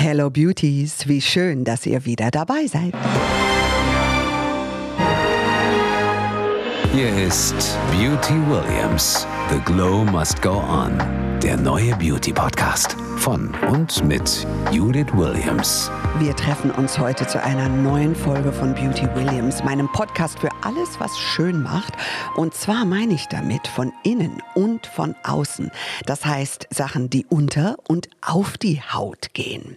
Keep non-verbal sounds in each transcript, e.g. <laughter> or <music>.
Hello Beauties, wie schön, dass ihr wieder dabei seid. Hier ist Beauty Williams. The Glow Must Go On. Der neue Beauty Podcast von und mit Judith Williams. Wir treffen uns heute zu einer neuen Folge von Beauty Williams, meinem Podcast für alles, was schön macht. Und zwar meine ich damit von innen und von außen. Das heißt Sachen, die unter und auf die Haut gehen.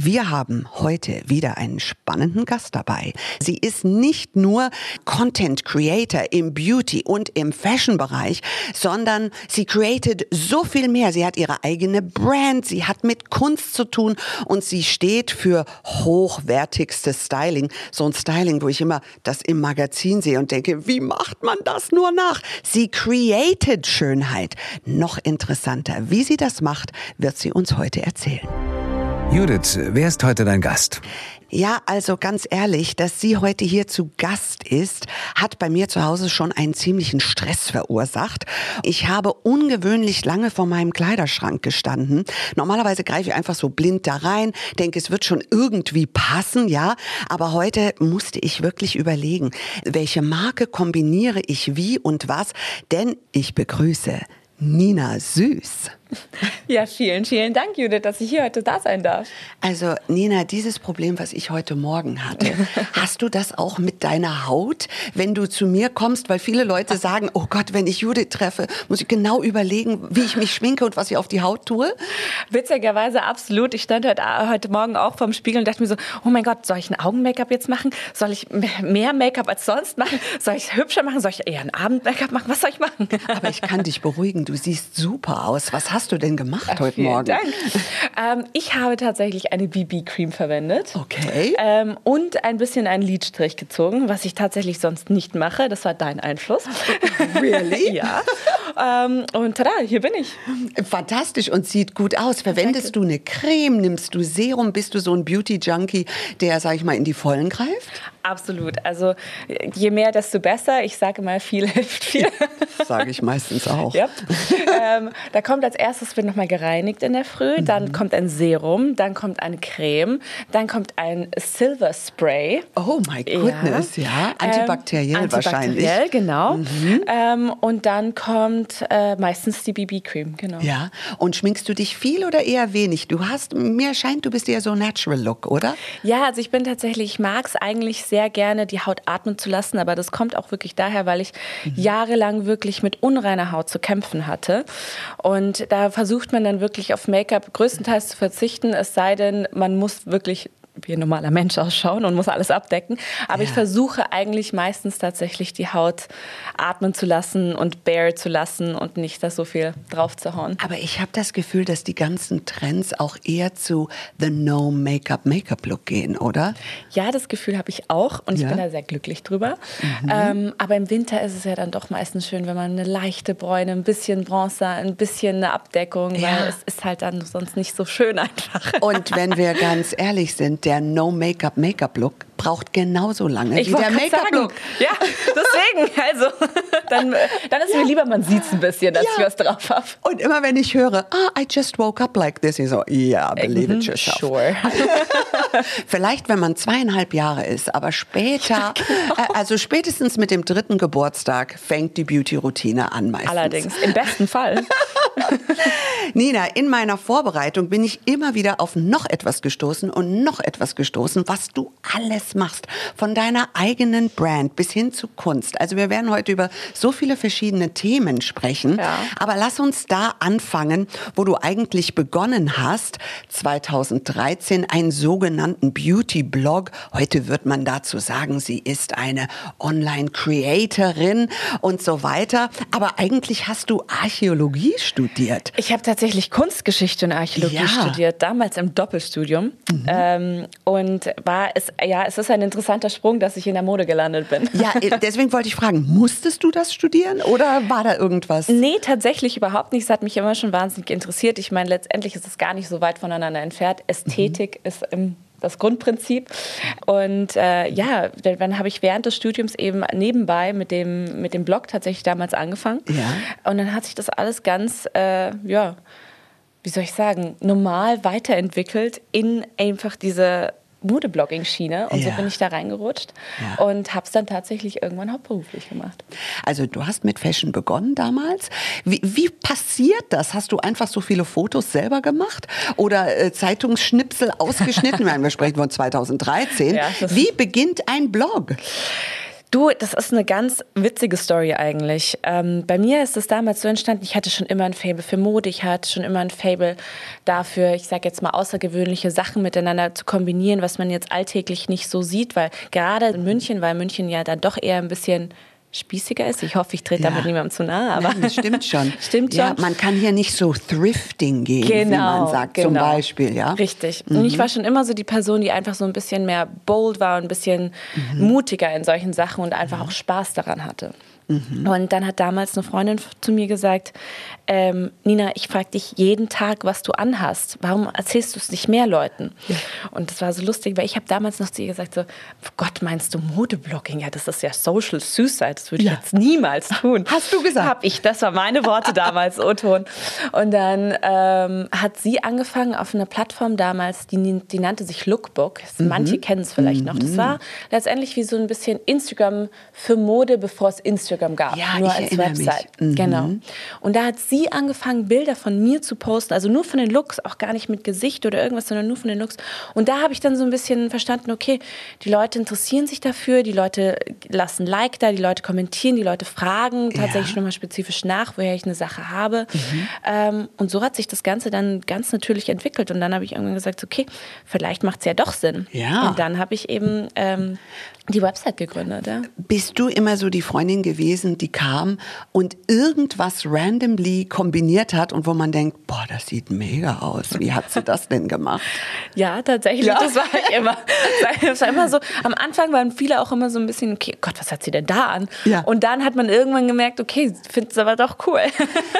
Wir haben heute wieder einen spannenden Gast dabei. Sie ist nicht nur Content Creator im Beauty und im Fashion Bereich, sondern sie created so viel mehr. Sie hat ihre eigene Brand, sie hat mit Kunst zu tun und sie steht für hochwertigstes Styling. So ein Styling, wo ich immer das im Magazin sehe und denke, wie macht man das nur nach? Sie created Schönheit. Noch interessanter, wie sie das macht, wird sie uns heute erzählen. Judith, wer ist heute dein Gast? Ja, also ganz ehrlich, dass sie heute hier zu Gast ist, hat bei mir zu Hause schon einen ziemlichen Stress verursacht. Ich habe ungewöhnlich lange vor meinem Kleiderschrank gestanden. Normalerweise greife ich einfach so blind da rein, denke, es wird schon irgendwie passen, ja. Aber heute musste ich wirklich überlegen, welche Marke kombiniere ich wie und was, denn ich begrüße Nina Süß. <laughs> Ja, vielen, vielen Dank, Judith, dass ich hier heute da sein darf. Also, Nina, dieses Problem, was ich heute Morgen hatte, <laughs> hast du das auch mit deiner Haut, wenn du zu mir kommst? Weil viele Leute sagen, oh Gott, wenn ich Judith treffe, muss ich genau überlegen, wie ich mich schminke und was ich auf die Haut tue? Witzigerweise absolut. Ich stand heute, heute Morgen auch vorm Spiegel und dachte mir so, oh mein Gott, soll ich ein Augen-Make-up jetzt machen? Soll ich mehr Make-up als sonst machen? Soll ich es hübscher machen? Soll ich eher ein Abend-Make-up machen? Was soll ich machen? Aber ich kann dich beruhigen, du siehst super aus. Was hast du denn gemacht Ach, heute vielen Morgen? Dank. Ähm, ich habe tatsächlich eine BB-Cream verwendet. Okay. Ähm, und ein bisschen einen Lidstrich gezogen, was ich tatsächlich sonst nicht mache. Das war dein Einfluss. <laughs> Really? <laughs> ja. Ähm, und tada, hier bin ich. Fantastisch und sieht gut aus. Verwendest du eine Creme? Nimmst du Serum? Bist du so ein Beauty-Junkie, der, sag ich mal, in die Vollen greift? Absolut. Also je mehr, desto besser. Ich sage mal, viel hilft viel. Sage ich meistens auch. <laughs> Ja. ähm, da kommt als erstes, wird nochmal gereinigt in der Früh, dann kommt ein Serum, dann kommt eine Creme, dann kommt ein Silver Spray. Oh my goodness, ja. Antibakteriell ähm, wahrscheinlich. Antibakteriell, genau. Ähm, und dann kommt äh, meistens die BB-Cream, genau. Ja, und schminkst du dich viel oder eher wenig? Du hast, mir scheint, du bist eher so Natural Look, oder? Ja, also ich bin tatsächlich, ich mag es eigentlich sehr gerne, die Haut atmen zu lassen, aber das kommt auch wirklich daher, weil ich jahrelang wirklich mit unreiner Haut zu kämpfen hatte. Und da versucht man dann wirklich auf Make-up größtenteils zu verzichten, es sei denn, man muss wirklich wie ein normaler Mensch ausschauen und muss alles abdecken. Aber ich Ja. versuche eigentlich meistens tatsächlich die Haut atmen zu lassen und bare zu lassen und nicht da so viel drauf zu hauen. Aber ich habe das Gefühl, dass die ganzen Trends auch eher zu the No Make-up Make-up Look gehen, oder? Ja, das Gefühl habe ich auch und Ja? ich bin da sehr glücklich drüber. Ähm, aber im Winter ist es ja dann doch meistens schön, wenn man eine leichte Bräune, ein bisschen Bronzer, ein bisschen eine Abdeckung, Ja. weil es ist halt dann sonst nicht so schön <laughs> einfach. Und wenn wir ganz ehrlich sind, der No Make-up Make-up Look braucht genauso lange Ich wie der wollte gerade Make-up sagen, Look. ja, <laughs> deswegen, also, <laughs> dann, dann ist mir lieber, man sieht es ein bisschen, dass Ja. ich was drauf habe. Und immer wenn ich höre, ah, I just woke up like this, ich so, yeah, believe it yourself. Sure. <laughs> Vielleicht, wenn man zweieinhalb Jahre ist, aber später, genau. äh, also spätestens mit dem dritten Geburtstag fängt die Beauty-Routine an meistens. Allerdings, im besten Fall. Nina, in meiner Vorbereitung bin ich immer wieder auf noch etwas gestoßen und noch etwas gestoßen, was du alles machst. Von deiner eigenen Brand bis hin zu Kunst. Also wir werden heute über so viele verschiedene Themen sprechen. Ja. Aber lass uns da anfangen, wo du eigentlich begonnen hast. 2013 einen sogenannten Beauty-Blog. Heute wird man dazu sagen, sie ist eine Online-Creatorin und so weiter. Aber eigentlich hast du Archäologie studiert. Ich habe tatsächlich Kunstgeschichte und Archäologie Ja. studiert, damals im Doppelstudium. Ähm, und war es, ja, es ist ein interessanter Sprung, dass ich in der Mode gelandet bin. Ja, äh, <laughs> deswegen wollte ich fragen, musstest du das studieren oder war da irgendwas? Nee, tatsächlich überhaupt nicht. Es hat mich immer schon wahnsinnig interessiert. Ich meine, letztendlich ist es gar nicht so weit voneinander entfernt. Ästhetik ist im das Grundprinzip. Und äh, ja, dann habe ich während des Studiums eben nebenbei mit dem, mit dem Blog tatsächlich damals angefangen. Ja. Und dann hat sich das alles ganz, äh, ja, wie soll ich sagen, normal weiterentwickelt in einfach diese Modeblogging-Schiene und ja. so bin ich da reingerutscht ja. und habe es dann tatsächlich irgendwann hauptberuflich gemacht. Also du hast mit Fashion begonnen damals. Wie, wie passiert das? Hast du einfach so viele Fotos selber gemacht oder äh, Zeitungsschnipsel ausgeschnitten? wir sprechen von 2013. <laughs> Ja, wie beginnt ein Blog? Du, das ist eine ganz witzige Story eigentlich. Ähm, bei mir ist es damals so entstanden, ich hatte schon immer ein Fable für Mode, ich hatte schon immer ein Fable dafür, ich sage jetzt mal, außergewöhnliche Sachen miteinander zu kombinieren, was man jetzt alltäglich nicht so sieht, weil gerade in München, weil München ja dann doch eher ein bisschen spießiger ist. Ich hoffe, ich trete ja. damit niemandem zu nahe. Aber Nein, das stimmt schon. <laughs> stimmt schon. Ja, man kann hier nicht so thrifting gehen, genau, wie man sagt, genau. zum Beispiel. Ja? Richtig. Mhm. Und ich war schon immer so die Person, die einfach so ein bisschen mehr bold war und ein bisschen mhm. mutiger in solchen Sachen und einfach mhm. auch Spaß daran hatte. Mhm. Und dann hat damals eine Freundin zu mir gesagt, ähm, Nina, ich frage dich jeden Tag, was du anhast. Warum erzählst du es nicht mehr Leuten? Ja. Und das war so lustig, weil ich habe damals noch zu ihr gesagt, so, Gott, meinst du Modeblogging? Ja, das ist ja Social Suicide, das würde ich ja. jetzt niemals tun. Hast du gesagt? Hab ich, das waren meine Worte damals, <laughs> O-Ton. Und dann ähm, hat sie angefangen auf einer Plattform damals, die, die nannte sich Lookbook. Mhm. Manche kennen es vielleicht mhm. noch. Das mhm. war letztendlich wie so ein bisschen Instagram für Mode, bevor es Instagram Instagram gab, ja, nur als Website. Mhm. Genau. Und da hat sie angefangen, Bilder von mir zu posten, also nur von den Looks, auch gar nicht mit Gesicht oder irgendwas, sondern nur von den Looks. Und da habe ich dann so ein bisschen verstanden, okay, die Leute interessieren sich dafür, die Leute lassen Like da, die Leute kommentieren, die Leute fragen tatsächlich ja. nochmal spezifisch nach, woher ich eine Sache habe. Mhm. Ähm, und so hat sich das Ganze dann ganz natürlich entwickelt. Und dann habe ich irgendwann gesagt, okay, vielleicht macht es ja doch Sinn. Ja. Und dann habe ich eben ähm, die Website gegründet. Ja. Bist du immer so die Freundin gewesen, die kam und irgendwas randomly kombiniert hat und wo man denkt, boah, das sieht mega aus. Wie hat sie das denn gemacht? <laughs> Ja, tatsächlich. Ja. Das war ich immer. Das war immer so. Am Anfang waren viele auch immer so ein bisschen, okay, Gott, was hat sie denn da an? Ja. Und dann hat man irgendwann gemerkt, okay, findet es aber doch cool.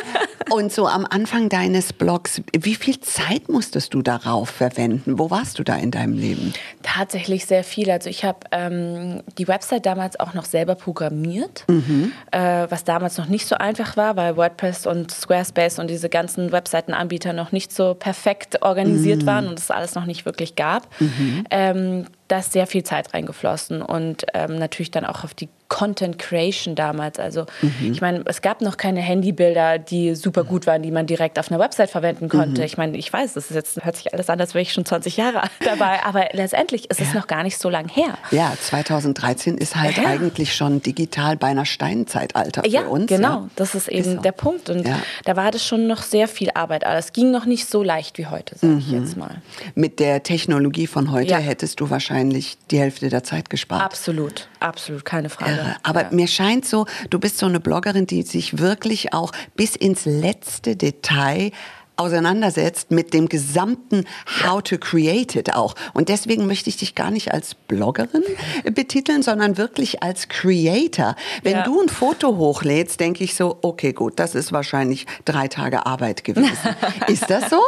<laughs> Und so am Anfang deines Blogs, wie viel Zeit musstest du darauf verwenden? Wo warst du da in deinem Leben? Tatsächlich sehr viel. Also ich habe ähm, die Website damals auch noch selber programmiert, mhm. äh, was damals noch nicht so einfach war, weil WordPress und Squarespace und diese ganzen Webseitenanbieter noch nicht so perfekt organisiert mhm. waren und es alles noch nicht wirklich gab. Mhm. Ähm, da ist sehr viel Zeit reingeflossen und ähm, natürlich dann auch auf die Content Creation damals. Also mhm. ich meine, es gab noch keine Handybilder, die super gut waren, die man direkt auf einer Website verwenden konnte. Mhm. Ich meine, ich weiß, das ist jetzt hört sich alles an, als wäre ich schon 20 Jahre dabei, <laughs> aber letztendlich ist ja. es noch gar nicht so lang her. Ja, 2013 ist halt ja. eigentlich schon digital bei einer Steinzeitalter für ja, uns. Genau, ja. das ist eben ist so. der Punkt und da war das schon noch sehr viel Arbeit. Aber es ging noch nicht so leicht wie heute, sage mhm. ich jetzt mal. Mit der Technologie von heute hättest du wahrscheinlich die Hälfte der Zeit gespart. Absolut, absolut, keine Frage irre. Aber ja. mir scheint so, du bist so eine Bloggerin, die sich wirklich auch bis ins letzte Detail auseinandersetzt mit dem gesamten How to Create It auch. Und deswegen möchte ich dich gar nicht als Bloggerin <laughs> betiteln, sondern wirklich als Creator. Wenn ja. du ein Foto hochlädst, denke ich so, okay, gut, das ist wahrscheinlich drei Tage Arbeit gewesen. <laughs> ist das so?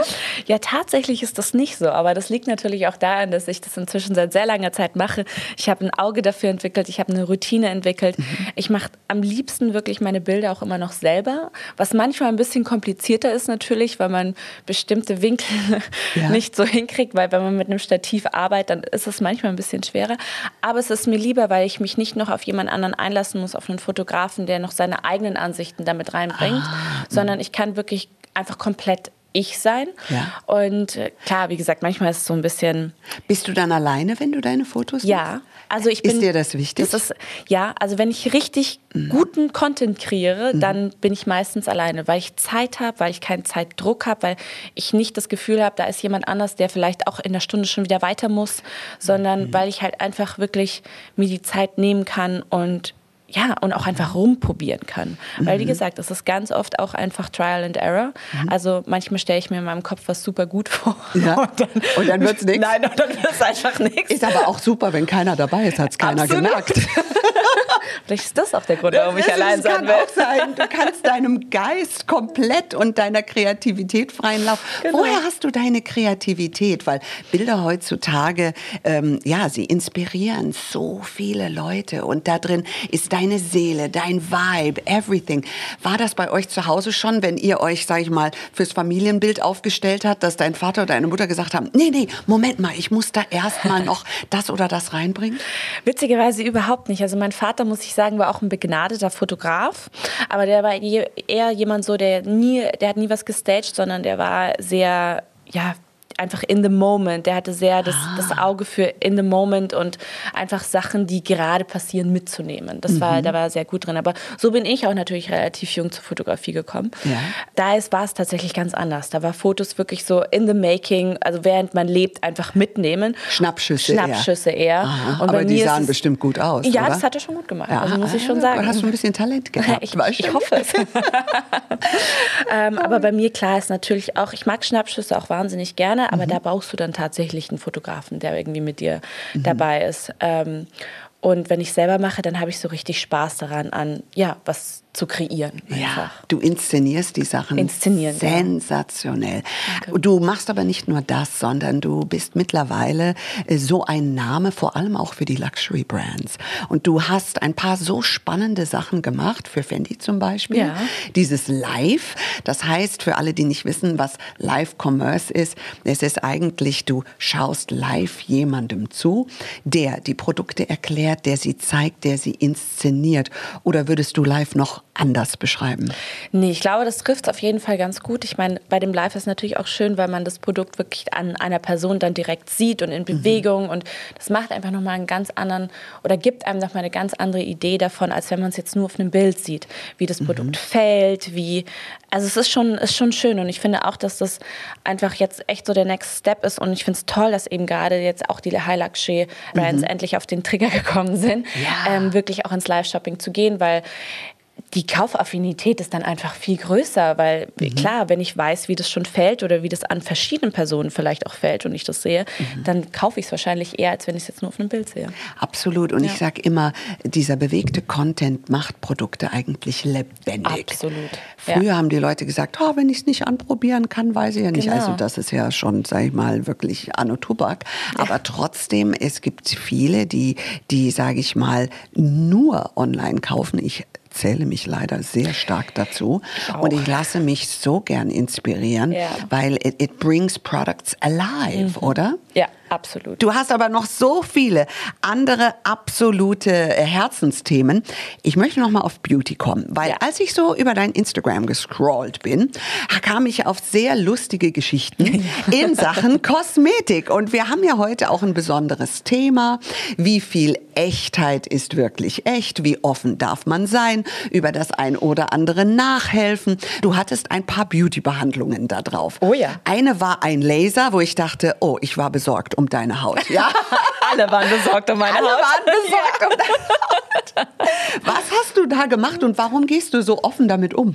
Ja, tatsächlich ist das nicht so. Aber das liegt natürlich auch daran, dass ich das inzwischen seit sehr langer Zeit mache. Ich habe ein Auge dafür entwickelt, ich habe eine Routine entwickelt. Mhm. Ich mache am liebsten wirklich meine Bilder auch immer noch selber, was manchmal ein bisschen komplizierter ist natürlich, weil man man bestimmte Winkel <laughs> ja. nicht so hinkriegt, weil wenn man mit einem Stativ arbeitet, dann ist es manchmal ein bisschen schwerer. Aber es ist mir lieber, weil ich mich nicht noch auf jemand anderen einlassen muss, auf einen Fotografen, der noch seine eigenen Ansichten damit reinbringt, ah. sondern ich kann wirklich einfach komplett ich sein. Ja. Und äh, klar, wie gesagt, manchmal ist es so ein bisschen. Bist du dann alleine, wenn du deine Fotos machst? Ja. Also ich bin, ist dir das wichtig? Das ist, ja, also wenn ich richtig mhm. guten Content kreiere, mhm. dann bin ich meistens alleine, weil ich Zeit habe, weil ich keinen Zeitdruck habe, weil ich nicht das Gefühl habe, da ist jemand anders, der vielleicht auch in der Stunde schon wieder weiter muss, sondern mhm. weil ich halt einfach wirklich mir die Zeit nehmen kann und ja, und auch einfach rumprobieren kann. Mhm. Weil, wie mhm. gesagt, es ist ganz oft auch einfach Trial and Error. Mhm. Also manchmal stelle ich mir in meinem Kopf was super gut vor. Ja. <laughs> Und dann, dann wird es nichts. Nein, und dann wird es einfach nichts. Ist aber auch super, wenn keiner dabei ist, hat es keiner Absolut. gemerkt. <laughs> Vielleicht ist das auch der Grund, warum ich Das allein sein kann will. auch sein. Du kannst deinem Geist komplett und deiner Kreativität freien Lauf. Genau. Woher hast du deine Kreativität? Weil Bilder heutzutage, ähm, ja, sie inspirieren so viele Leute und da drin ist deine Seele, dein Vibe, everything. War das bei euch zu Hause schon, wenn ihr euch, sag ich mal, fürs Familienbild aufgestellt habt, dass dein Vater oder deine Mutter gesagt haben, nee, nee, Moment mal, ich muss da erst mal noch <laughs> das oder das reinbringen? Witzigerweise überhaupt nicht. Also mein Vater, muss ich sagen, war auch ein begnadeter Fotograf, aber der war eher jemand so, der nie, der hat nie was gestaged, sondern der war sehr, ja, einfach in the moment. Der hatte sehr das, das Auge für in the moment und einfach Sachen, die gerade passieren, mitzunehmen. Das war, da war er sehr gut drin. Aber so bin ich auch natürlich relativ jung zur Fotografie gekommen. Ja. Da war es tatsächlich ganz anders. Da war Fotos wirklich so in the making, also während man lebt, einfach mitnehmen. Schnappschüsse eher. Schnappschüsse eher. Und aber die sahen es- bestimmt gut aus, Ja, oder? das hat er schon gut gemacht. Ja, also muss ich schon ah, sagen. Hast du ein bisschen Talent <laughs> gehabt, ich, weißt ich du? hoffe es. <laughs> <laughs> ähm, aber bei mir, klar, ist natürlich auch, ich mag Schnappschüsse auch wahnsinnig gerne, aber da brauchst du dann tatsächlich einen Fotografen, der irgendwie mit dir dabei ist. Ähm, und wenn ich selber mache, dann habe ich so richtig Spaß daran, an ja, was zu kreieren. Ja, Einfach. du inszenierst die Sachen Inszenieren, ja. sensationell. Du machst aber nicht nur das, sondern du bist mittlerweile äh, so ein Name, vor allem auch für die Luxury Brands. Und du hast ein paar so spannende Sachen gemacht, für Fendi zum Beispiel. Ja. Dieses Live, das heißt für alle, die nicht wissen, was Live-Commerce ist, es ist eigentlich, du schaust live jemandem zu, der die Produkte erklärt, der sie zeigt, der sie inszeniert. Oder würdest du live noch anders beschreiben? Nee, ich glaube, das trifft es auf jeden Fall ganz gut. Ich meine, bei dem Live ist natürlich auch schön, weil man das Produkt wirklich an einer Person dann direkt sieht und in Bewegung. Und das macht einfach nochmal einen ganz anderen oder gibt einem nochmal eine ganz andere Idee davon, als wenn man es jetzt nur auf einem Bild sieht, wie das Produkt fällt, wie. Also es ist schon, ist schon schön. Und ich finde auch, dass das einfach jetzt echt so der Next Step ist. Und ich finde es toll, dass eben gerade jetzt auch die High Luxury Brands endlich auf den Trigger gekommen sind, Ja. ähm, wirklich auch ins Live-Shopping zu gehen, weil die Kaufaffinität ist dann einfach viel größer, weil klar, wenn ich weiß, wie das schon fällt oder wie das an verschiedenen Personen vielleicht auch fällt und ich das sehe, dann kaufe ich es wahrscheinlich eher, als wenn ich es jetzt nur auf einem Bild sehe. Absolut. Und ich Ja. sage immer, dieser bewegte Content macht Produkte eigentlich lebendig. Absolut. Früher Ja. haben die Leute gesagt, oh, wenn ich es nicht anprobieren kann, weiß ich ja nicht. Genau. Also das ist ja schon, sag ich mal, wirklich Anno Tubak. Aber trotzdem, es gibt viele, die, die, sage ich mal, nur online kaufen. Ich zähle mich leider sehr stark dazu. Ich. Und ich lasse mich so gern inspirieren, Ja. weil it, it brings products alive, oder? Ja, absolut. Du hast aber noch so viele andere absolute Herzensthemen. Ich möchte noch mal auf Beauty kommen, weil Ja. als ich so über dein Instagram gescrollt bin, kam ich auf sehr lustige Geschichten <laughs> in Sachen Kosmetik. Und wir haben ja heute auch ein besonderes Thema. Wie viel Echtheit ist wirklich echt? Wie offen darf man sein? Über das ein oder andere nachhelfen. Du hattest ein paar Beauty-Behandlungen da drauf. Oh ja. Eine war ein Laser, wo ich dachte, oh, ich war besorgt um deine Haut. Ja. <laughs> Alle waren besorgt um meine Alle Haut. waren besorgt um deine Haut. Was hast du da gemacht und warum gehst du so offen damit um?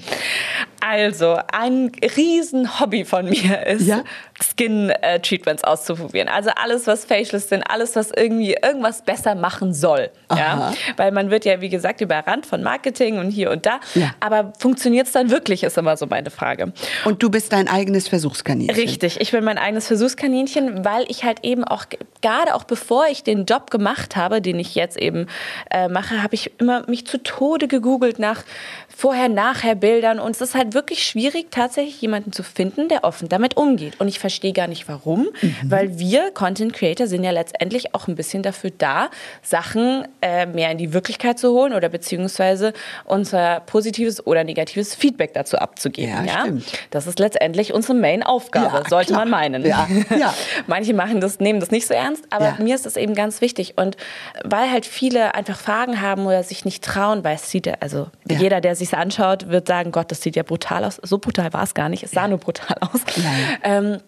Also, ein riesen Hobby von mir ist, Ja? Skin-Treatments auszuprobieren. Also alles, was Facials sind, alles, was irgendwie irgendwas besser machen soll. Ja? Weil man wird ja, wie gesagt, überrannt von Marketing und hier und da. Ja. Aber funktioniert es dann wirklich, ist immer so meine Frage. Und du bist dein eigenes Versuchskaninchen. Richtig, ich bin mein eigenes Versuchskaninchen, weil ich halt eben auch, gerade auch bevor ich den Job gemacht habe, den ich jetzt eben äh, mache, habe ich immer mich zu Tode gegoogelt nach Vorher-Nachher-Bildern und es ist halt wirklich schwierig, tatsächlich jemanden zu finden, der offen damit umgeht. Und ich verstehe gar nicht warum, weil wir Content Creator sind ja letztendlich auch ein bisschen dafür da, Sachen äh, mehr in die Wirklichkeit zu holen oder beziehungsweise unser positives oder negatives Feedback dazu abzugeben. Ja, stimmt. Das ist letztendlich unsere Main-Aufgabe, Ja, sollte klar. man meinen. Ja, ja. <laughs> Manche machen das, nehmen das nicht so ernst, aber Ja. mir ist das eben ganz wichtig. Und weil halt viele einfach Fragen haben oder sich nicht trauen, weil es sieht ja, also Ja. jeder, der sich anschaut, wird sagen, Gott, das sieht ja brutal aus. So brutal war es gar nicht, es sah nur brutal aus. Ähm,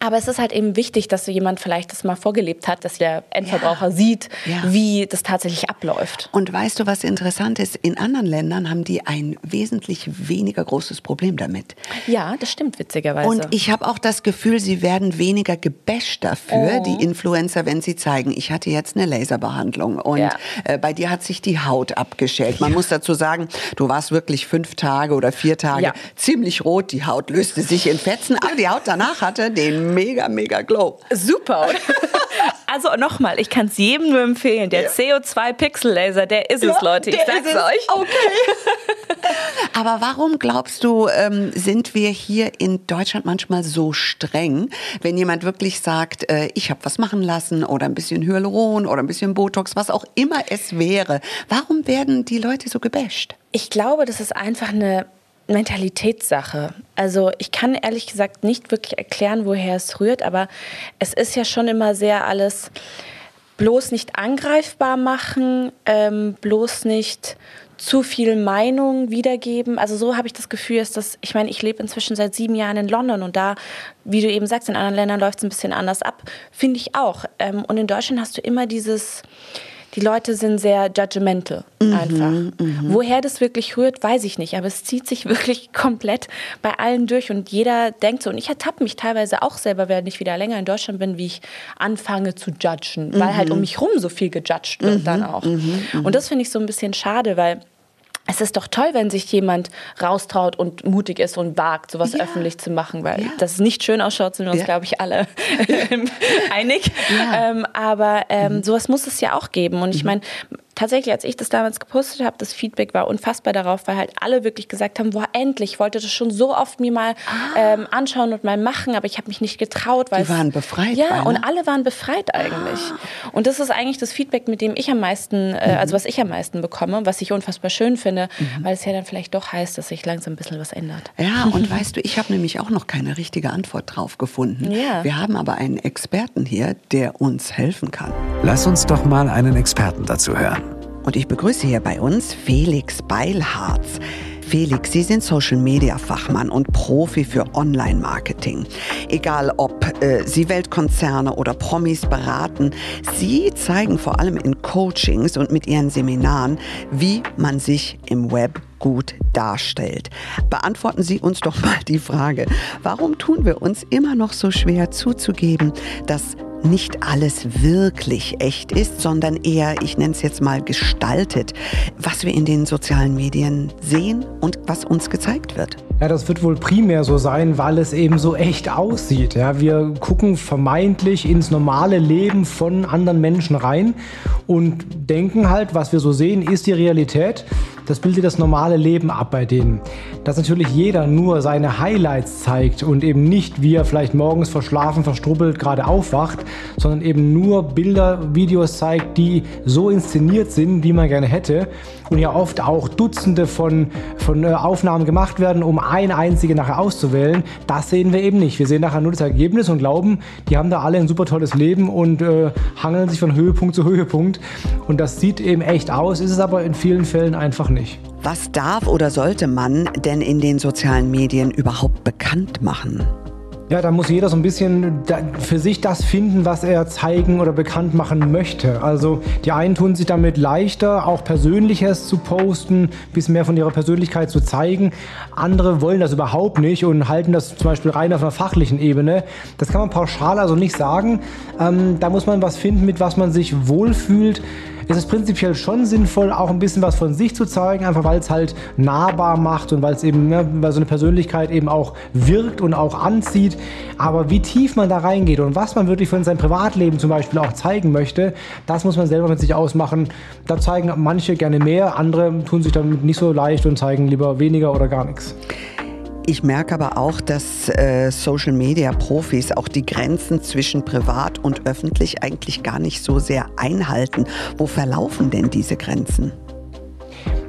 Aber es ist halt eben wichtig, dass jemand vielleicht das mal vorgelebt hat, dass der Endverbraucher ja. sieht, ja. wie das tatsächlich abläuft. Und weißt du, was interessant ist? In anderen Ländern haben die ein wesentlich weniger großes Problem damit. Ja, das stimmt witzigerweise. Und ich habe auch das Gefühl, sie werden weniger gebasht dafür, oh. die Influencer, wenn sie zeigen, ich hatte jetzt eine Laserbehandlung und ja. äh, bei dir hat sich die Haut abgeschält. Man muss dazu sagen, du warst wirklich fünf Tage oder vier Tage ziemlich rot, die Haut löste sich in Fetzen, aber die Haut danach hatte den mega, mega Glow. Super, oder? <laughs> Also nochmal, ich kann es jedem nur empfehlen. Der ja. CO2-Pixel-Laser, der ist ja, es, Leute. Ich sag's euch. Okay. <laughs> Aber warum glaubst du, ähm, sind wir hier in Deutschland manchmal so streng, wenn jemand wirklich sagt, äh, ich habe was machen lassen oder ein bisschen Hyaluron oder ein bisschen Botox, was auch immer es wäre? Warum werden die Leute so gebasht? Ich glaube, das ist einfach eine Mentalitätssache. Also ich kann ehrlich gesagt nicht wirklich erklären, woher es rührt, aber es ist ja schon immer sehr alles bloß nicht angreifbar machen, ähm, bloß nicht zu viel Meinung wiedergeben. Also so habe ich das Gefühl, ist das, ich meine, ich lebe inzwischen seit sieben Jahren in London und da, wie du eben sagst, in anderen Ländern läuft es ein bisschen anders ab, finde ich auch. Ähm, und in Deutschland hast du immer dieses, die Leute sind sehr judgmental mhm, einfach. Mhm. Woher das wirklich rührt, weiß ich nicht, aber es zieht sich <laughs> wirklich komplett bei allen durch und jeder denkt so. Und ich ertappe mich teilweise auch selber, wenn ich wieder länger in Deutschland bin, wie ich anfange zu judgen, mhm. weil halt um mich rum so viel gejudged wird dann mhm, auch. Mhm, mhm. Und das finde ich so ein bisschen schade, weil es ist doch toll, wenn sich jemand raustraut und mutig ist und wagt, sowas ja. öffentlich zu machen, weil ja. das nicht schön ausschaut, sind wir uns, ja. glaube ich, alle <laughs> einig. Ähm, aber ähm, mhm. sowas muss es ja auch geben. Und ich mhm. meine, tatsächlich, als ich das damals gepostet habe, das Feedback war unfassbar darauf, weil halt alle wirklich gesagt haben, boah, endlich, ich wollte das schon so oft mir mal ah. ähm, anschauen und mal machen, aber ich habe mich nicht getraut. Weil Die waren befreit. Ja, beinahe. und alle waren befreit eigentlich. Ah. Und das ist eigentlich das Feedback, mit dem ich am meisten, äh, mhm. also was ich am meisten bekomme, was ich unfassbar schön finde, mhm. weil es ja dann vielleicht doch heißt, dass sich langsam ein bisschen was ändert. Ja, <laughs> und weißt du, ich habe nämlich auch noch keine richtige Antwort drauf gefunden. Ja. Wir haben aber einen Experten hier, der uns helfen kann. Lass uns doch mal einen Experten dazu hören. Und ich begrüße hier bei uns Felix Beilharz. Felix, Sie sind Social-Media-Fachmann und Profi für Online-Marketing. Egal ob äh, Sie Weltkonzerne oder Promis beraten, Sie zeigen vor allem in Coachings und mit Ihren Seminaren, wie man sich im Web gut darstellt. Beantworten Sie uns doch <laughs> mal die Frage, warum tun wir uns immer noch so schwer zuzugeben, dass nicht alles wirklich echt ist, sondern eher, ich nenne es jetzt mal, gestaltet, was wir in den sozialen Medien sehen und was uns gezeigt wird. Ja, das wird wohl primär so sein, weil es eben so echt aussieht. Ja, wir gucken vermeintlich ins normale Leben von anderen Menschen rein und denken halt, was wir so sehen, ist die Realität. Das bildet das normale Leben ab bei denen. Dass natürlich jeder nur seine Highlights zeigt und eben nicht, wie er vielleicht morgens verschlafen, verstrubbelt gerade aufwacht, sondern eben nur Bilder, Videos zeigt, die so inszeniert sind, wie man gerne hätte und ja oft auch Dutzende von, von äh, Aufnahmen gemacht werden, um eine einzige nachher auszuwählen. Das sehen wir eben nicht. Wir sehen nachher nur das Ergebnis und glauben, die haben da alle ein super tolles Leben und äh, hangeln sich von Höhepunkt zu Höhepunkt. Und das sieht eben echt aus, ist es aber in vielen Fällen einfach nicht nicht. Was darf oder sollte man denn in den sozialen Medien überhaupt bekannt machen? Ja, da muss jeder so ein bisschen für sich das finden, was er zeigen oder bekannt machen möchte. Also die einen tun sich damit leichter, auch Persönliches zu posten, ein bisschen mehr von ihrer Persönlichkeit zu zeigen. Andere wollen das überhaupt nicht und halten das zum Beispiel rein auf einer fachlichen Ebene. Das kann man pauschal also nicht sagen. Ähm, da muss man was finden, mit was man sich wohlfühlt ist es prinzipiell schon sinnvoll, auch ein bisschen was von sich zu zeigen, einfach weil es halt nahbar macht und weil es eben, ne, weil so eine Persönlichkeit eben auch wirkt und auch anzieht. Aber wie tief man da reingeht und was man wirklich von seinem Privatleben zum Beispiel auch zeigen möchte, das muss man selber mit sich ausmachen. Da zeigen manche gerne mehr, andere tun sich damit nicht so leicht und zeigen lieber weniger oder gar nichts. Ich merke aber auch, dass äh, Social Media Profis auch die Grenzen zwischen privat und öffentlich eigentlich gar nicht so sehr einhalten. Wo verlaufen denn diese Grenzen?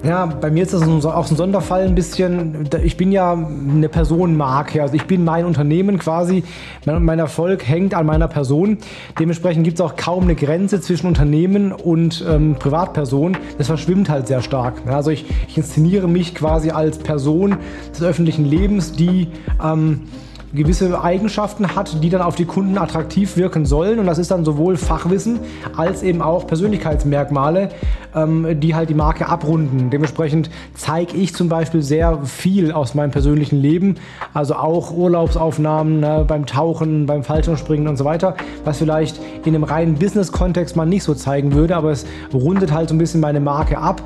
Ja, bei mir ist das auch ein Sonderfall ein bisschen. Ich bin ja eine Personenmarke, also ich bin mein Unternehmen quasi. Mein Erfolg hängt an meiner Person. Dementsprechend gibt es auch kaum eine Grenze zwischen Unternehmen und ähm, Privatperson. Das verschwimmt halt sehr stark. Also ich, ich inszeniere mich quasi als Person des öffentlichen Lebens, die ähm, gewisse Eigenschaften hat, die dann auf die Kunden attraktiv wirken sollen. Und das ist dann sowohl Fachwissen als eben auch Persönlichkeitsmerkmale, ähm, die halt die Marke abrunden. Dementsprechend zeige ich zum Beispiel sehr viel aus meinem persönlichen Leben, also auch Urlaubsaufnahmen ne, beim Tauchen, beim Fallschirmspringen und so weiter, was vielleicht in einem reinen Business-Kontext man nicht so zeigen würde, aber es rundet halt so ein bisschen meine Marke ab.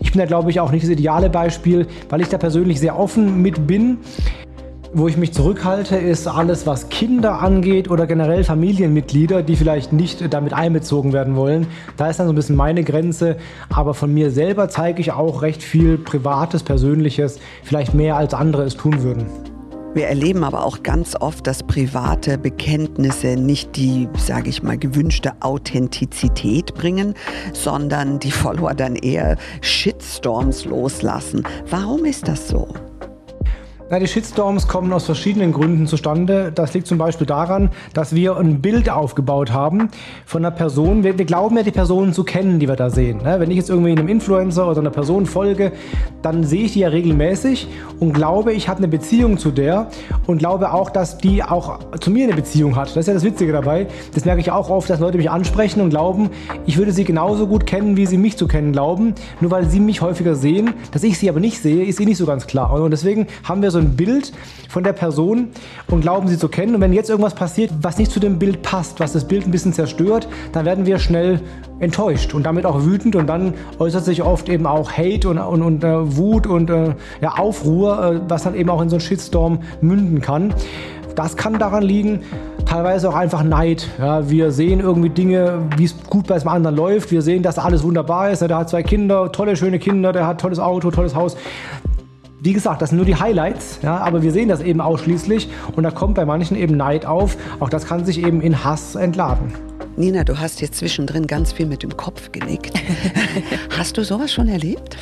Ich bin da, glaube ich, auch nicht das ideale Beispiel, weil ich da persönlich sehr offen mit bin. Wo ich mich zurückhalte, ist alles, was Kinder angeht oder generell Familienmitglieder, die vielleicht nicht damit einbezogen werden wollen. Da ist dann so ein bisschen meine Grenze. Aber von mir selber zeige ich auch recht viel Privates, Persönliches, vielleicht mehr als andere es tun würden. Wir erleben aber auch ganz oft, dass private Bekenntnisse nicht die, sage ich mal, gewünschte Authentizität bringen, sondern die Follower dann eher Shitstorms loslassen. Warum ist das so? Na, die Shitstorms kommen aus verschiedenen Gründen zustande. Das liegt zum Beispiel daran, dass wir ein Bild aufgebaut haben von einer Person. Wir, wir glauben ja, die Personen zu kennen, die wir da sehen. Ne? Wenn ich jetzt irgendwie einem Influencer oder einer Person folge, dann sehe ich die ja regelmäßig und glaube, ich habe eine Beziehung zu der und glaube auch, dass die auch zu mir eine Beziehung hat. Das ist ja das Witzige dabei. Das merke ich auch oft, dass Leute mich ansprechen und glauben, ich würde sie genauso gut kennen, wie sie mich zu kennen glauben. Nur weil sie mich häufiger sehen, dass ich sie aber nicht sehe, ist ihnen nicht so ganz klar. Und deswegen haben wir so ein Bild von der Person und glauben sie zu kennen. Und wenn jetzt irgendwas passiert, was nicht zu dem Bild passt, was das Bild ein bisschen zerstört, dann werden wir schnell enttäuscht und damit auch wütend und dann äußert sich oft eben auch Hate und, und, und äh, Wut und äh, ja, Aufruhr, äh, was dann eben auch in so einen Shitstorm münden kann. Das kann daran liegen, teilweise auch einfach Neid. Ja, wir sehen irgendwie Dinge, wie es gut bei dem anderen läuft. Wir sehen, dass alles wunderbar ist. Der hat zwei Kinder, tolle, schöne Kinder, der hat tolles Auto, tolles Haus. Wie gesagt, das sind nur die Highlights, ja, aber wir sehen das eben ausschließlich und da kommt bei manchen eben Neid auf. Auch das kann sich eben in Hass entladen. Nina, du hast jetzt zwischendrin ganz viel mit dem Kopf genickt. <laughs> hast du sowas schon erlebt?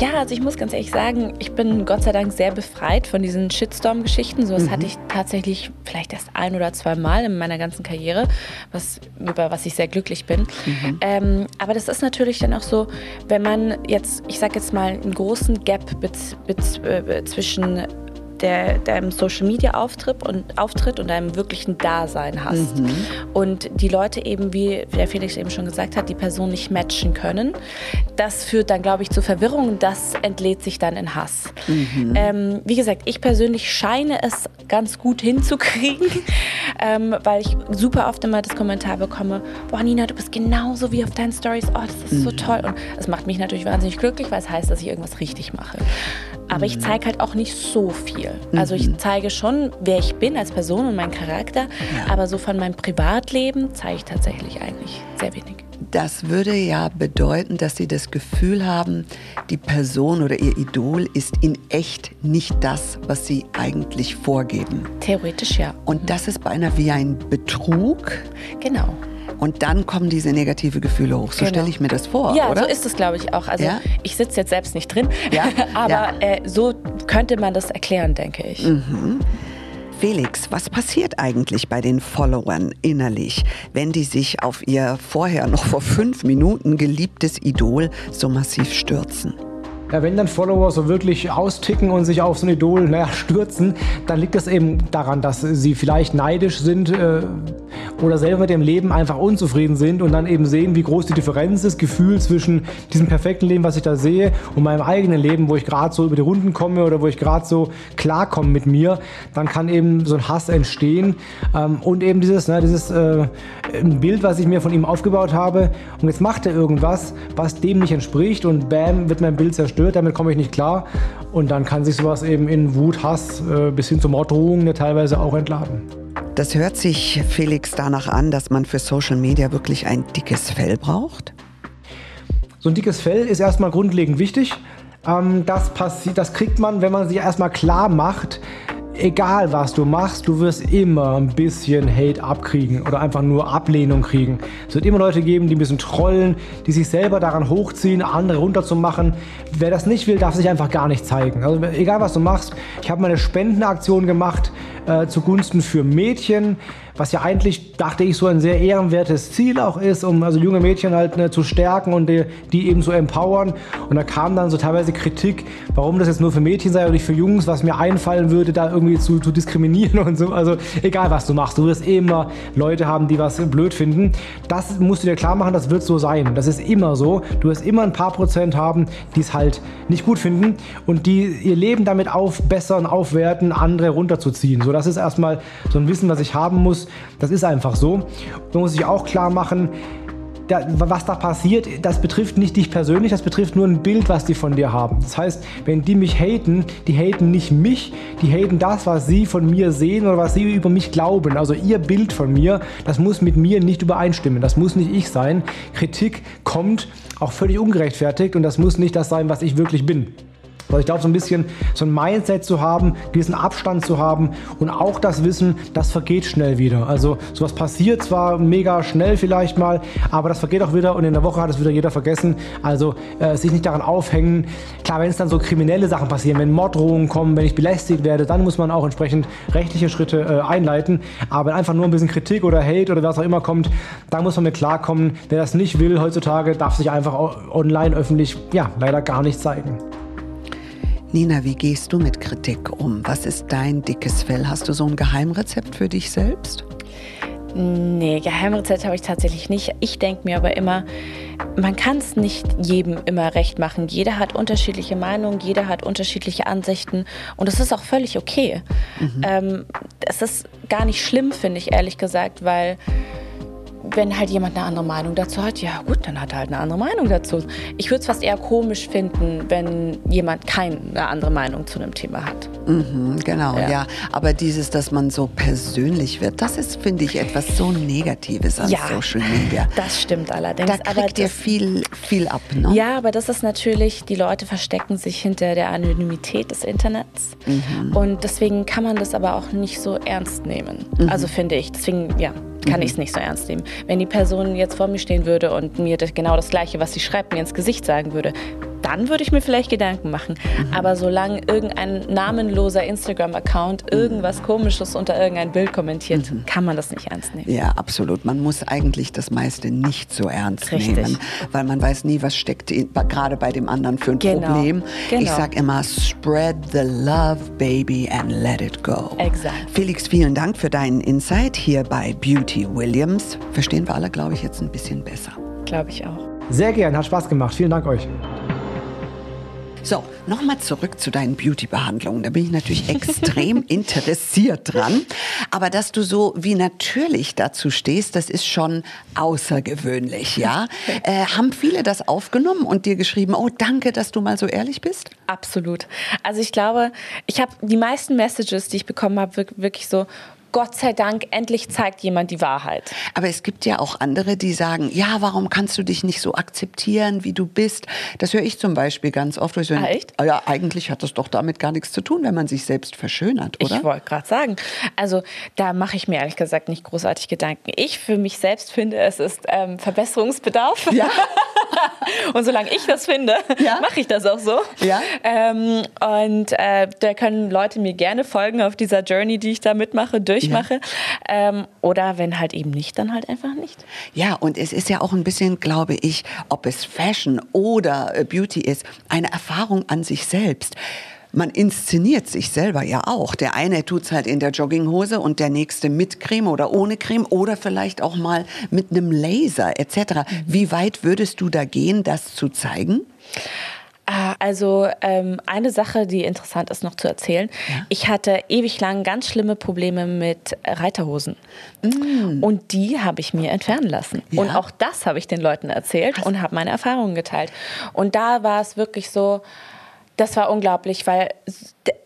Ja, also ich muss ganz ehrlich sagen, ich bin Gott sei Dank sehr befreit von diesen Shitstorm-Geschichten. So, das mhm. hatte ich tatsächlich vielleicht erst ein oder zwei Mal in meiner ganzen Karriere, was, über was ich sehr glücklich bin. Mhm. Ähm, aber das ist natürlich dann auch so, wenn man jetzt, ich sag jetzt mal, einen großen Gap äh, zwischen der, deinem Social Media Auftritt und, Auftritt und deinem wirklichen Dasein hast. Mhm. Und die Leute eben, wie der Felix eben schon gesagt hat, die Person nicht matchen können. Das führt dann, glaube ich, zu Verwirrung und das entlädt sich dann in Hass. Mhm. Ähm, wie gesagt, ich persönlich scheine es ganz gut hinzukriegen, <laughs> ähm, weil ich super oft immer das Kommentar bekomme, boah Nina, du bist genauso wie auf deinen Stories, oh, das ist mhm. so toll. Und das macht mich natürlich wahnsinnig glücklich, weil es heißt, dass ich irgendwas richtig mache. Aber ich zeige halt auch nicht so viel. Also ich mhm. zeige schon, wer ich bin als Person und meinen Charakter, ja. aber so von meinem Privatleben zeige ich tatsächlich eigentlich sehr wenig. Das würde ja bedeuten, dass Sie das Gefühl haben, die Person oder Ihr Idol ist in echt nicht das, was Sie eigentlich vorgeben. Theoretisch ja. Und das ist beinahe wie ein Betrug. Genau. Und dann kommen diese negative Gefühle hoch. So genau. stelle ich mir das vor, ja, oder? so ist es, glaube ich, auch. Also ja? ich sitze jetzt selbst nicht drin, ja? <laughs> aber. Äh, so könnte man das erklären, denke ich. Mhm. Felix, was passiert eigentlich bei den Followern innerlich, wenn die sich auf ihr vorher noch vor fünf Minuten geliebtes Idol so massiv stürzen? Ja, wenn dann Follower so wirklich austicken und sich auf so ein Idol naja, stürzen, dann liegt das eben daran, dass sie vielleicht neidisch sind äh, oder selber mit dem Leben einfach unzufrieden sind und dann eben sehen, wie groß die Differenz ist, Gefühl zwischen diesem perfekten Leben, was ich da sehe, und meinem eigenen Leben, wo ich gerade so über die Runden komme oder wo ich gerade so klarkomme mit mir, dann kann eben so ein Hass entstehen ähm, und eben dieses, ne, dieses äh, Bild, was ich mir von ihm aufgebaut habe und jetzt macht er irgendwas, was dem nicht entspricht und bam, wird mein Bild zerstört zerstört, damit komme ich nicht klar. Und dann kann sich sowas eben in Wut, Hass äh, bis hin zu Morddrohungen ja teilweise auch entladen. Das hört sich, Felix, danach an, dass man für Social Media wirklich ein dickes Fell braucht? So ein dickes Fell ist erstmal grundlegend wichtig. Ähm, das, das kriegt man, wenn man sich erstmal klar macht, egal was du machst, du wirst immer ein bisschen Hate abkriegen oder einfach nur Ablehnung kriegen. Es wird immer Leute geben, die ein bisschen trollen, die sich selber daran hochziehen, andere runterzumachen. Wer das nicht will, darf sich einfach gar nicht zeigen. Also egal was du machst, ich habe mal eine Spendenaktion gemacht äh, zugunsten für Mädchen, was ja eigentlich, dachte ich, so ein sehr ehrenwertes Ziel auch ist, um also junge Mädchen halt ne, zu stärken und die, die eben so empowern. Und da kam dann so teilweise Kritik, warum das jetzt nur für Mädchen sei und nicht für Jungs, was mir einfallen würde, da irgendwie zu, zu diskriminieren und so. Also egal, was du machst, du wirst immer Leute haben, die was blöd finden. Das musst du dir klar machen, das wird so sein. Das ist immer so. Du wirst immer ein paar Prozent haben, die es halt nicht gut finden und die ihr Leben damit aufbessern, aufwerten, andere runterzuziehen. So, das ist erstmal so ein Wissen, was ich haben muss. Das ist einfach so. Man muss sich auch klar machen, da, was da passiert, das betrifft nicht dich persönlich, das betrifft nur ein Bild, was die von dir haben. Das heißt, wenn die mich haten, die haten nicht mich, die haten das, was sie von mir sehen oder was sie über mich glauben. Also ihr Bild von mir, das muss mit mir nicht übereinstimmen. Das muss nicht ich sein. Kritik kommt auch völlig ungerechtfertigt und das muss nicht das sein, was ich wirklich bin. Also ich glaube, so ein bisschen so ein Mindset zu haben, gewissen Abstand zu haben und auch das Wissen, das vergeht schnell wieder. Also sowas passiert zwar mega schnell vielleicht mal, aber das vergeht auch wieder und in der Woche hat es wieder jeder vergessen. Also äh, sich nicht daran aufhängen. Klar, wenn es dann so kriminelle Sachen passieren, wenn Morddrohungen kommen, wenn ich belästigt werde, dann muss man auch entsprechend rechtliche Schritte äh, einleiten. Aber wenn einfach nur ein bisschen Kritik oder Hate oder was auch immer kommt, da muss man mit klarkommen. Wer das nicht will heutzutage, darf sich einfach online öffentlich ja leider gar nicht zeigen. Nina, wie gehst du mit Kritik um? Was ist dein dickes Fell? Hast du so ein Geheimrezept für dich selbst? Nee, Geheimrezept habe ich tatsächlich nicht. Ich denke mir aber immer, man kann es nicht jedem immer recht machen. Jeder hat unterschiedliche Meinungen, jeder hat unterschiedliche Ansichten und das ist auch völlig okay. Mhm. Ähm, es ist gar nicht schlimm, finde ich ehrlich gesagt, weil wenn halt jemand eine andere Meinung dazu hat, ja gut, dann hat er halt eine andere Meinung dazu. Ich würde es fast eher komisch finden, wenn jemand keine andere Meinung zu einem Thema hat. Mhm, genau, ja. ja. Aber dieses, dass man so persönlich wird, das ist, finde ich, etwas so Negatives an ja, Social Media. Das stimmt allerdings. Da kriegt ihr viel, viel ab, ne? Ja, aber das ist natürlich, die Leute verstecken sich hinter der Anonymität des Internets. Mhm. Und deswegen kann man das aber auch nicht so ernst nehmen. Mhm. Also finde ich. Deswegen, ja, kann mhm. ich es nicht so ernst nehmen. Wenn die Person jetzt vor mir stehen würde und mir das, genau das Gleiche, was sie schreibt, mir ins Gesicht sagen würde, dann würde ich mir vielleicht Gedanken machen. Mhm. Aber solange irgendein namenloser Instagram-Account irgendwas Komisches unter irgendein Bild kommentiert, mhm. kann man das nicht ernst nehmen. Ja, absolut. Man muss eigentlich das meiste nicht so ernst Richtig. nehmen, weil man weiß nie, was steckt gerade bei dem anderen für ein genau. Problem. Genau. Ich sage immer, spread the love, baby, and let it go. Exakt. Felix, vielen Dank für deinen Insight hier bei Beauty Williams. Verstehen wir alle, glaube ich, jetzt ein bisschen besser. Glaube ich auch. Sehr gern, hat Spaß gemacht. Vielen Dank euch. So, nochmal zurück zu deinen Beauty-Behandlungen. Da bin ich natürlich extrem <laughs> interessiert dran. Aber dass du so wie natürlich dazu stehst, das ist schon außergewöhnlich, ja? <laughs> Äh, haben viele das aufgenommen und dir geschrieben, oh, danke, dass du mal so ehrlich bist? Absolut. Also ich glaube, ich habe die meisten Messages, die ich bekommen habe, wirklich so, Gott sei Dank, endlich zeigt jemand die Wahrheit. Aber es gibt ja auch andere, die sagen, ja, warum kannst du dich nicht so akzeptieren, wie du bist? Das höre ich zum Beispiel ganz oft. Ich so, ah, echt? Ja, eigentlich hat das doch damit gar nichts zu tun, wenn man sich selbst verschönert, oder? Ich wollte gerade sagen. Also da mache ich mir ehrlich gesagt nicht großartig Gedanken. Ich für mich selbst finde, es ist ähm, Verbesserungsbedarf. Ja. <laughs> und solange ich das finde, ja. mache ich das auch so. Ja. Ähm, und äh, da können Leute mir gerne folgen auf dieser Journey, die ich da mitmache, durch durchmache. Ja. Ähm, oder wenn halt eben nicht, dann halt einfach nicht. Ja, und es ist ja auch ein bisschen, glaube ich, ob es Fashion oder äh, Beauty ist, eine Erfahrung an sich selbst man inszeniert sich selber ja auch. Der eine tut es halt in der Jogginghose und der nächste mit Creme oder ohne Creme oder vielleicht auch mal mit einem Laser etc. Mhm. Wie weit würdest du da gehen, das zu zeigen? Ah, also ähm, eine Sache, die interessant ist noch zu erzählen. Ja. Ich hatte ewig lang ganz schlimme Probleme mit Reiterhosen. Mm. Und die habe ich mir entfernen lassen. Ja. Und auch das habe ich den Leuten erzählt Was? und habe meine Erfahrungen geteilt. Und da war es wirklich so, das war unglaublich, weil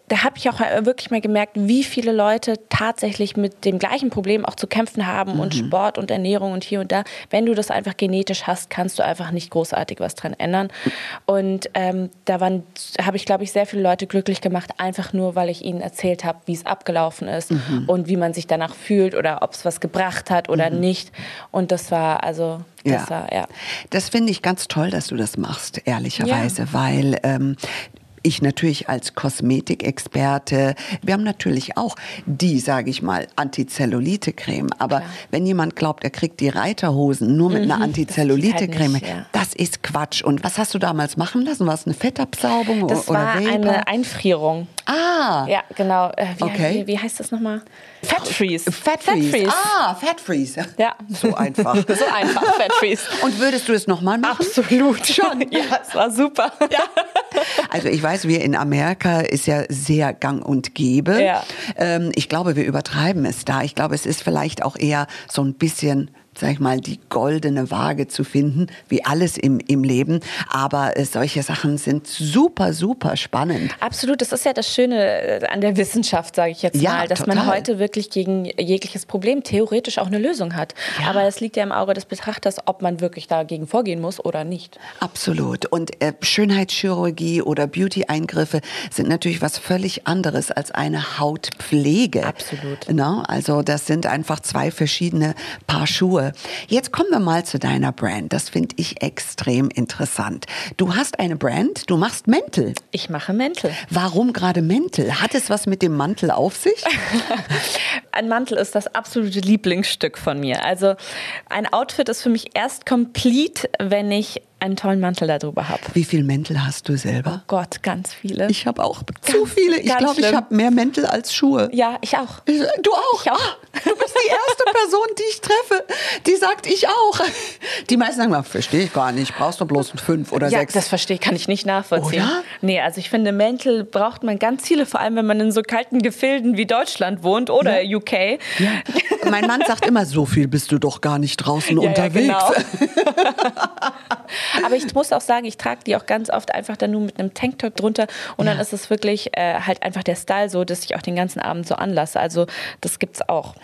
da habe ich auch wirklich mal gemerkt, wie viele Leute tatsächlich mit dem gleichen Problem auch zu kämpfen haben mhm. und Sport und Ernährung und hier und da. Wenn du das einfach genetisch hast, kannst du einfach nicht großartig was dran ändern. Und ähm, da habe ich, glaube ich, sehr viele Leute glücklich gemacht, einfach nur, weil ich ihnen erzählt habe, wie es abgelaufen ist mhm. und wie man sich danach fühlt oder ob es was gebracht hat oder mhm. nicht. Und das war also das ja. War, ja. Das finde ich ganz toll, dass du das machst, ehrlicherweise, ja. weil ähm, ich natürlich als Kosmetikexperte, wir haben natürlich auch die, sage ich mal, Antizellulite-Creme. Aber Klar. wenn jemand glaubt, er kriegt die Reiterhosen nur mit mhm, einer Antizellulite-Creme, halt ja. das ist Quatsch. Und was hast du damals machen lassen? War es eine Fettabsaugung das oder war eine Einfrierung. Ah. Ja, genau. Äh, wie, okay. wie, wie heißt das nochmal? Fat Freeze. Fat Freeze. Ah, Fat Freeze. Ja. <laughs> So einfach. <laughs> so einfach, Fat Freeze. Und würdest du es nochmal machen? Absolut. <laughs> Schon. Ja, es war super. Ja. Also ich weiß, wir in Amerika ist ja sehr gang und gäbe. Ja. Ähm, ich glaube, wir übertreiben es da. Ich glaube, es ist vielleicht auch eher so ein bisschen sag ich mal, die goldene Waage zu finden, wie alles im, im Leben. Aber äh, solche Sachen sind super, super spannend. Absolut, das ist ja das Schöne äh, an der Wissenschaft, sage ich jetzt ja, mal, dass total. man heute wirklich gegen jegliches Problem theoretisch auch eine Lösung hat. Ja. Aber es liegt ja im Auge des Betrachters, ob man wirklich dagegen vorgehen muss oder nicht. Absolut. Und äh, Schönheitschirurgie oder Beauty-Eingriffe sind natürlich was völlig anderes als eine Hautpflege. Absolut. Na, also das sind einfach zwei verschiedene Paar Schuhe. Jetzt kommen wir mal zu deiner Brand. Das finde ich extrem interessant. Du hast eine Brand, du machst Mäntel. Ich mache Mäntel. Warum gerade Mäntel? Hat es was mit dem Mantel auf sich? <laughs> ein Mantel ist das absolute Lieblingsstück von mir. Also ein Outfit ist für mich erst complete, wenn ich einen tollen Mantel darüber habe. Wie viele Mäntel hast du selber? Oh Gott, ganz viele. Ich habe auch ganz, zu viele. Ich glaube, ich habe mehr Mäntel als Schuhe. Ja, ich auch. Du auch? Ich auch. Ah, du bist die erste Person, die ich treffe, die sagt, ich auch. Die meisten sagen, verstehe ich gar nicht. Brauchst du bloß fünf oder ja, sechs? das verstehe ich, kann ich nicht nachvollziehen. Oder? Nee, also ich finde, Mäntel braucht man ganz viele, vor allem wenn man in so kalten Gefilden wie Deutschland wohnt oder ja. UK. Ja. Mein Mann sagt immer, so viel bist du doch gar nicht draußen <laughs> ja, unterwegs. Ja, genau. <laughs> Aber ich muss auch sagen, ich trage die auch ganz oft einfach dann nur mit einem Tanktop drunter und ja. dann ist es wirklich äh, halt einfach der Style so, dass ich auch den ganzen Abend so anlasse. Also das gibt's auch.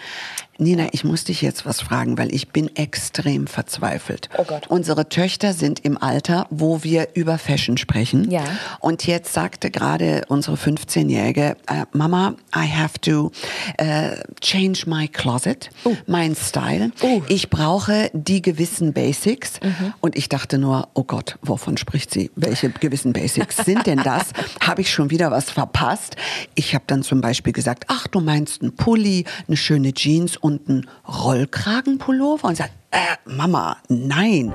Nina, ich muss dich jetzt was fragen, weil ich bin extrem verzweifelt. Oh Gott. Unsere Töchter sind im Alter, wo wir über Fashion sprechen. Ja. Und jetzt sagte gerade unsere 15-Jährige, äh, Mama, I have to uh, change my closet, uh. mein Style. Uh. Ich brauche die gewissen Basics. Mhm. Und ich dachte nur, oh Gott, wovon spricht sie? Welche gewissen Basics sind denn das? <laughs> habe ich schon wieder was verpasst? Ich habe dann zum Beispiel gesagt, ach, du meinst einen Pulli, eine schöne Jeans und einen Rollkragenpullover und sagt, äh, Mama, nein.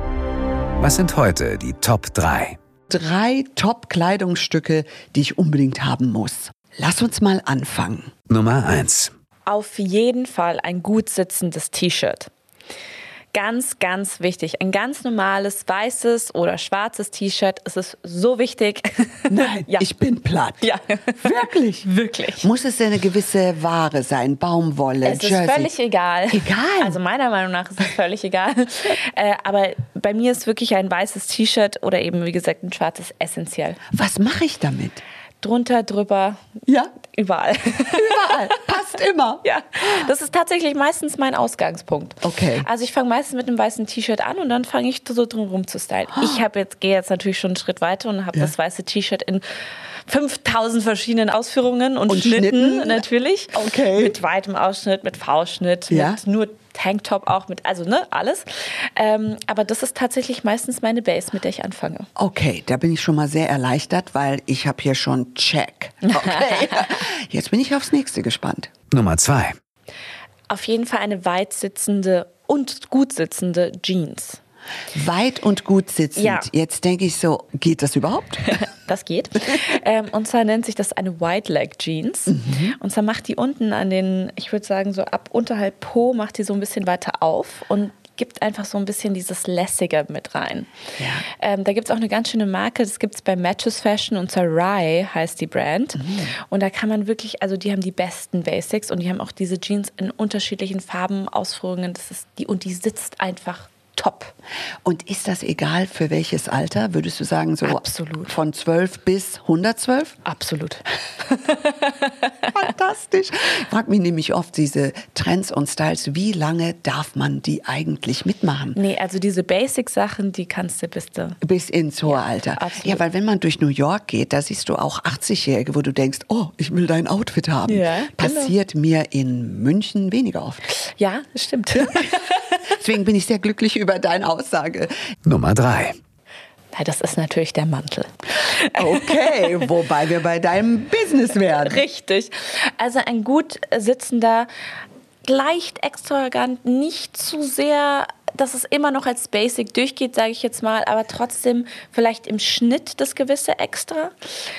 Was sind heute die Top 3? Drei Top-Kleidungsstücke, die ich unbedingt haben muss. Lass uns mal anfangen. Nummer 1. Auf jeden Fall ein gut sitzendes T-Shirt ganz, ganz wichtig. Ein ganz normales weißes oder schwarzes T-Shirt. Es ist so wichtig. <laughs> Nein, ja. ich bin platt. Ja. Wirklich? <laughs> Wirklich. Muss es eine gewisse Ware sein? Baumwolle, Es Jersey? ist völlig egal. Egal? Also meiner Meinung nach ist es völlig egal. <laughs> äh, aber bei mir ist wirklich ein weißes T-Shirt oder eben, wie gesagt, ein schwarzes essentiell. Was mache ich damit? Drunter, drüber. Ja? Überall. Überall. Passt immer. <laughs> Ja. Das ist tatsächlich meistens mein Ausgangspunkt. Okay. Also ich fange meistens mit einem weißen T-Shirt an und dann fange ich so drum rum zu stylen. Ich habe jetzt, gehe jetzt natürlich schon einen Schritt weiter und habe ja. das weiße T-Shirt in 5000 verschiedenen Ausführungen und, und Schnitten, Schnitten, natürlich. Okay. Mit weitem Ausschnitt, mit V-Schnitt, ja. mit nur Tanktop auch mit, also ne, alles. Ähm, aber das ist tatsächlich meistens meine Base, mit der ich anfange. Okay, da bin ich schon mal sehr erleichtert, weil ich habe hier schon Check. Okay, <laughs> jetzt bin ich aufs nächste gespannt. Nummer zwei. Auf jeden Fall eine weit sitzende und gut sitzende Jeans. Weit und gut sitzend. Ja. Jetzt denke ich so, geht das überhaupt? <laughs> das geht. ähm, und zwar nennt sich das eine White Leg Jeans. Mhm. Und zwar macht die unten an den, ich würde sagen, so ab unterhalb Po, macht die so ein bisschen weiter auf und gibt einfach so ein bisschen dieses Lässige mit rein. Ja. Ähm, da gibt es auch eine ganz schöne Marke, das gibt es bei Matches Fashion und zwar Rye heißt die Brand. Mhm. Und da kann man wirklich, also die haben die besten Basics und die haben auch diese Jeans in unterschiedlichen Farben, Ausführungen. Das ist die, und die sitzt einfach top. Und ist das egal für welches Alter? Würdest du sagen, so Absolut. von 12 bis 112? Absolut. <laughs> Fantastisch. Ich frage mich nämlich oft diese Trends und Styles, wie lange darf man die eigentlich mitmachen? Nee, also diese Basic-Sachen, die kannst du bis du. Bis ins hohe Ja, Alter. absolut. Ja, weil wenn man durch New York geht, da siehst du auch 80-Jährige, wo du denkst, oh, ich will dein Outfit haben. Ja, genau. Passiert mir in München weniger oft. Ja, das stimmt. <laughs> Deswegen bin ich sehr glücklich über deine Aussage. Nummer drei. Das ist natürlich der Mantel. Okay, <laughs> wobei wir bei deinem Business wären. Richtig. Also ein gut sitzender, leicht extravagant, nicht zu sehr dass es immer noch als Basic durchgeht, sage ich jetzt mal, aber trotzdem vielleicht im Schnitt das gewisse Extra.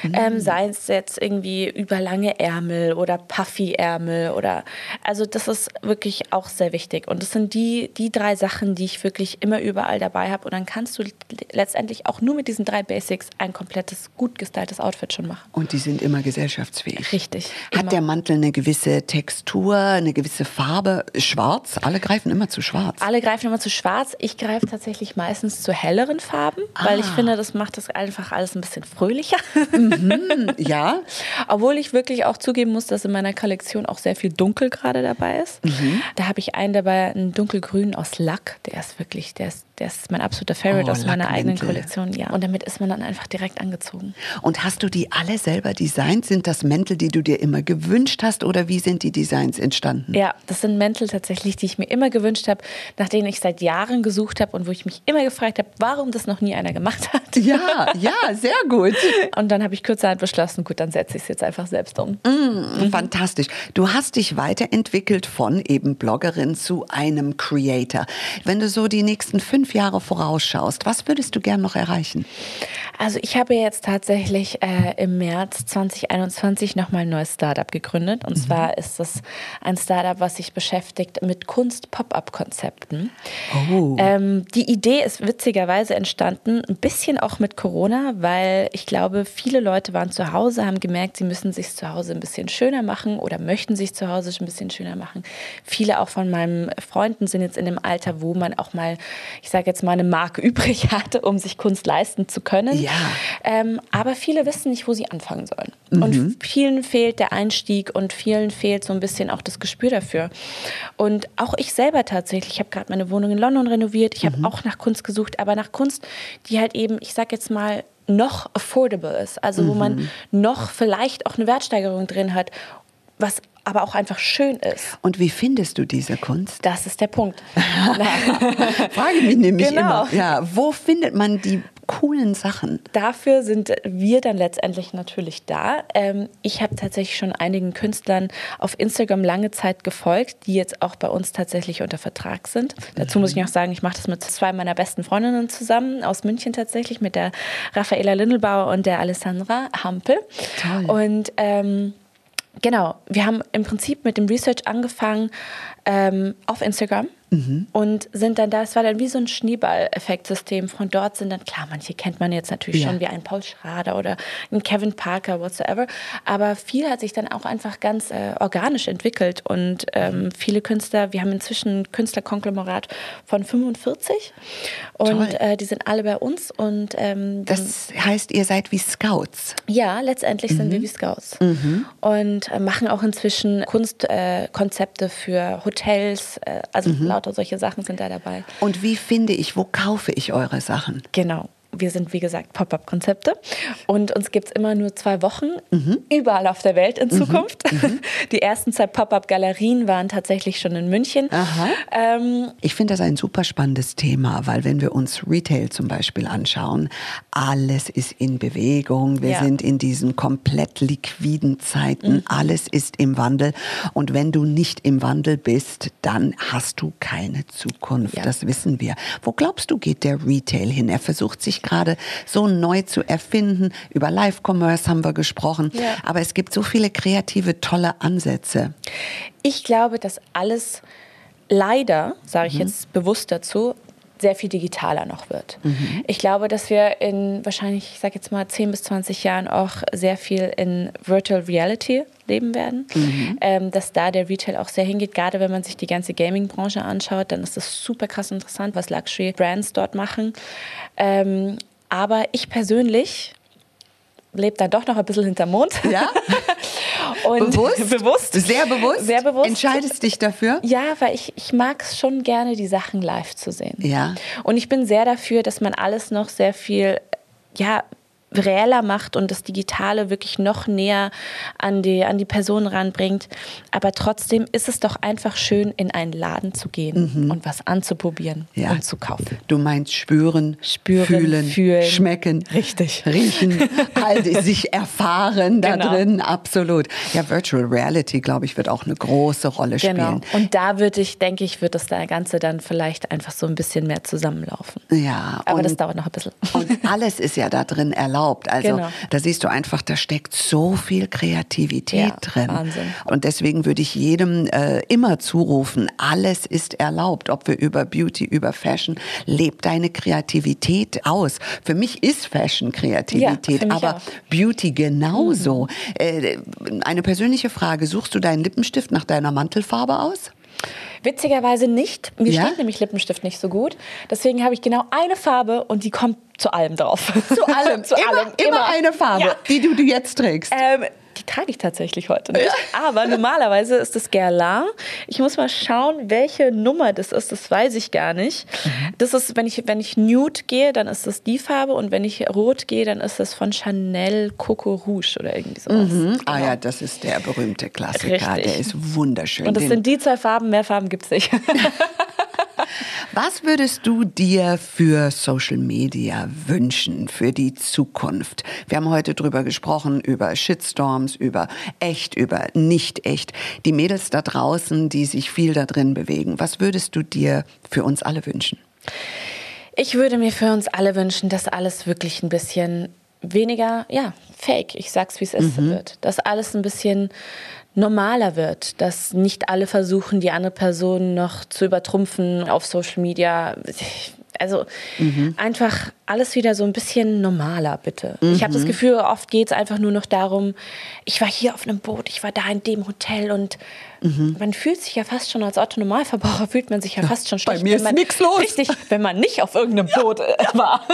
Mhm. Ähm, sei es jetzt irgendwie überlange Ärmel oder Puffy-Ärmel oder also das ist wirklich auch sehr wichtig. Und das sind die, die drei Sachen, die ich wirklich immer überall dabei habe. Und dann kannst du letztendlich auch nur mit diesen drei Basics ein komplettes, gut gestyltes Outfit schon machen. Und die sind immer gesellschaftsfähig. Richtig. Hat immer. der Mantel eine gewisse Textur, eine gewisse Farbe? Schwarz? Alle greifen immer zu schwarz. Alle greifen immer zu schwarz. Ich greife tatsächlich meistens zu helleren Farben, ah. weil ich ah. finde, das macht das einfach alles ein bisschen fröhlicher. Mhm, <laughs> ja. Obwohl ich wirklich auch zugeben muss, dass in meiner Kollektion auch sehr viel Dunkel gerade dabei ist. Mhm. Da habe ich einen dabei, einen dunkelgrün aus Lack. Der ist wirklich, der ist der ist mein absoluter Favorite oh, aus meiner eigenen Kollektion. Ja. Und damit ist man dann einfach direkt angezogen. Und hast du die alle selber designt? Sind das Mäntel, die du dir immer gewünscht hast oder wie sind die Designs entstanden? Ja, das sind Mäntel tatsächlich, die ich mir immer gewünscht habe, nach denen ich seit Jahren gesucht habe und wo ich mich immer gefragt habe, warum das noch nie einer gemacht hat. Ja, ja, sehr gut. <laughs> Und dann habe ich kurzerhand beschlossen, gut, dann setze ich es jetzt einfach selbst um. Mm, mhm. Fantastisch. Du hast dich weiterentwickelt von eben Bloggerin zu einem Creator. Wenn du so die nächsten fünf fünf Jahre vorausschaust, was würdest du gern noch erreichen? Also ich habe jetzt tatsächlich äh, im März 2021 nochmal ein neues Startup gegründet. Und mhm. zwar ist das ein Startup, was sich beschäftigt mit Kunst-Pop-Up-Konzepten. Oh. Ähm, die Idee ist witzigerweise entstanden, ein bisschen auch mit Corona, weil ich glaube, viele Leute waren zu Hause, haben gemerkt, sie müssen sich zu Hause ein bisschen schöner machen oder möchten sich zu Hause ein bisschen schöner machen. Viele auch von meinen Freunden sind jetzt in dem Alter, wo man auch mal, ich sage jetzt mal, eine Mark <laughs> übrig hatte, um sich Kunst leisten zu können. Ja. Ähm, aber viele wissen nicht, wo sie anfangen sollen. Mhm. Und vielen fehlt der Einstieg und vielen fehlt so ein bisschen auch das Gespür dafür. Und auch ich selber tatsächlich, ich habe gerade meine Wohnung in London renoviert, ich habe mhm. auch nach Kunst gesucht, aber nach Kunst, die halt eben, ich sage jetzt mal, noch affordable ist, also wo man mhm. noch vielleicht auch eine Wertsteigerung drin hat, was aber auch einfach schön ist. Und wie findest du diese Kunst? Das ist der Punkt. <laughs> Frage mich nämlich genau. immer. Ja, wo findet man die coolen Sachen? Dafür sind wir dann letztendlich natürlich da. Ähm, ich habe tatsächlich schon einigen Künstlern auf Instagram lange Zeit gefolgt, die jetzt auch bei uns tatsächlich unter Vertrag sind. Dazu muss ich noch sagen, ich mache das mit zwei meiner besten Freundinnen zusammen aus München tatsächlich, mit der Raffaela Lindelbauer und der Alessandra Hampel. Toll. Und ähm, Genau, wir haben im Prinzip mit dem Research angefangen ähm, auf Instagram Mhm. Und sind dann da, es war dann wie so ein Schneeball-Effektsystem. Von dort sind dann, klar, manche kennt man jetzt natürlich ja. schon, wie ein Paul Schrader oder ein Kevin Parker, whatsoever. Aber viel hat sich dann auch einfach ganz äh, organisch entwickelt. Und ähm, viele Künstler, wir haben inzwischen ein Künstlerkonglomerat von 45 und äh, die sind alle bei uns. Und, ähm, das heißt, ihr seid wie Scouts? Ja, letztendlich mhm. sind wir mhm. wie Scouts. Mhm. Und äh, machen auch inzwischen Kunstkonzepte äh, für Hotels, äh, also mhm lauter solche Sachen sind da dabei. Und wie finde ich, wo kaufe ich eure Sachen? Genau wir sind, wie gesagt, Pop-up-Konzepte. Und uns gibt es immer nur zwei Wochen, mhm. überall auf der Welt in mhm. Zukunft. Mhm. <laughs> Die ersten zwei Pop-up-Galerien waren tatsächlich schon in München. Ähm, ich finde das ein super spannendes Thema, weil wenn wir uns Retail zum Beispiel anschauen, alles ist in Bewegung. Wir ja. sind in diesen komplett liquiden Zeiten. Mhm. Alles ist im Wandel. Und wenn du nicht im Wandel bist, dann hast du keine Zukunft. Ja. Das wissen wir. Wo glaubst du, geht der Retail hin? Er versucht sich gerade so neu zu erfinden. Über Live-Commerce haben wir gesprochen. Ja. Aber es gibt so viele kreative, tolle Ansätze. Ich glaube, dass alles leider, sage ich mhm. jetzt bewusst dazu, sehr viel digitaler noch wird. Mhm. Ich glaube, dass wir in wahrscheinlich, ich sage jetzt mal, 10 bis 20 Jahren auch sehr viel in Virtual Reality leben werden. Mhm. Ähm, dass da der Retail auch sehr hingeht. Gerade wenn man sich die ganze Gaming-Branche anschaut, dann ist das super krass interessant, was Luxury-Brands dort machen. Ähm, aber ich persönlich lebe dann doch noch ein bisschen hinterm Mond. Ja? <laughs> Und bewusst? bewusst? Sehr bewusst? Sehr bewusst. Entscheidest dich dafür? Ja, weil ich, ich mag es schon gerne, die Sachen live zu sehen. Ja. Und ich bin sehr dafür, dass man alles noch sehr viel, ja, reeller macht und das Digitale wirklich noch näher an die, an die Person ranbringt. Aber trotzdem ist es doch einfach schön, in einen Laden zu gehen mhm. und was anzuprobieren ja. und zu kaufen. Du meinst spüren, spüren fühlen, fühlen, schmecken, richtig, riechen, <laughs> all sich erfahren da genau. drin, absolut. Ja, Virtual Reality, glaube ich, wird auch eine große Rolle genau. spielen. Und da würde ich, denke ich, wird das Ganze dann vielleicht einfach so ein bisschen mehr zusammenlaufen. Ja. Aber das dauert noch ein bisschen. Und alles ist ja da drin erlaubt <laughs> erlaubt. Also genau. da siehst du einfach, da steckt so viel Kreativität ja, drin. Wahnsinn. Und deswegen würde ich jedem äh, immer zurufen, alles ist erlaubt. Ob wir über Beauty, über Fashion, lebt deine Kreativität aus. Für mich ist Fashion Kreativität, ja, aber auch. Beauty genauso. Mhm. Äh, eine persönliche Frage, suchst du deinen Lippenstift nach deiner Mantelfarbe aus? Witzigerweise nicht. Mir ja? steht nämlich Lippenstift nicht so gut. Deswegen habe ich genau eine Farbe und die kommt zu allem drauf. Zu allem, <laughs> zu immer, allem. Immer, immer eine Farbe, ja. die du, du jetzt trägst. Ähm, die trage ich tatsächlich heute nicht. Aber normalerweise ist es Guerlain. Ich muss mal schauen, welche Nummer das ist. Das weiß ich gar nicht. Mhm. Das ist, wenn ich, wenn ich Nude gehe, dann ist das die Farbe. Und wenn ich Rot gehe, dann ist das von Chanel Coco Rouge oder irgendwie sowas. Mhm. Genau. Ah ja, das ist der berühmte Klassiker. Richtig. Der ist wunderschön. Und das sind die zwei Farben. Mehr Farben gibt es nicht. <laughs> Was würdest du dir für Social Media wünschen für die Zukunft? Wir haben heute drüber gesprochen, über Shitstorms, über echt, über nicht echt. Die Mädels da draußen, die sich viel da drin bewegen. Was würdest du dir für uns alle wünschen? Ich würde mir für uns alle wünschen, dass alles wirklich ein bisschen weniger, ja, fake, ich sag's wie es ist, mhm. wird. Dass alles ein bisschen normaler wird, dass nicht alle versuchen, die andere Person noch zu übertrumpfen auf Social Media. Also mhm. einfach alles wieder so ein bisschen normaler, bitte. Mhm. Ich habe das Gefühl, oft geht es einfach nur noch darum, ich war hier auf einem Boot, ich war da in dem Hotel und mhm. man fühlt sich ja fast schon als Autonormalverbraucher, fühlt man sich ja fast schon schlecht. Bei mir ist nichts los. Richtig, wenn man nicht auf irgendeinem <laughs> ja. Boot äh, war.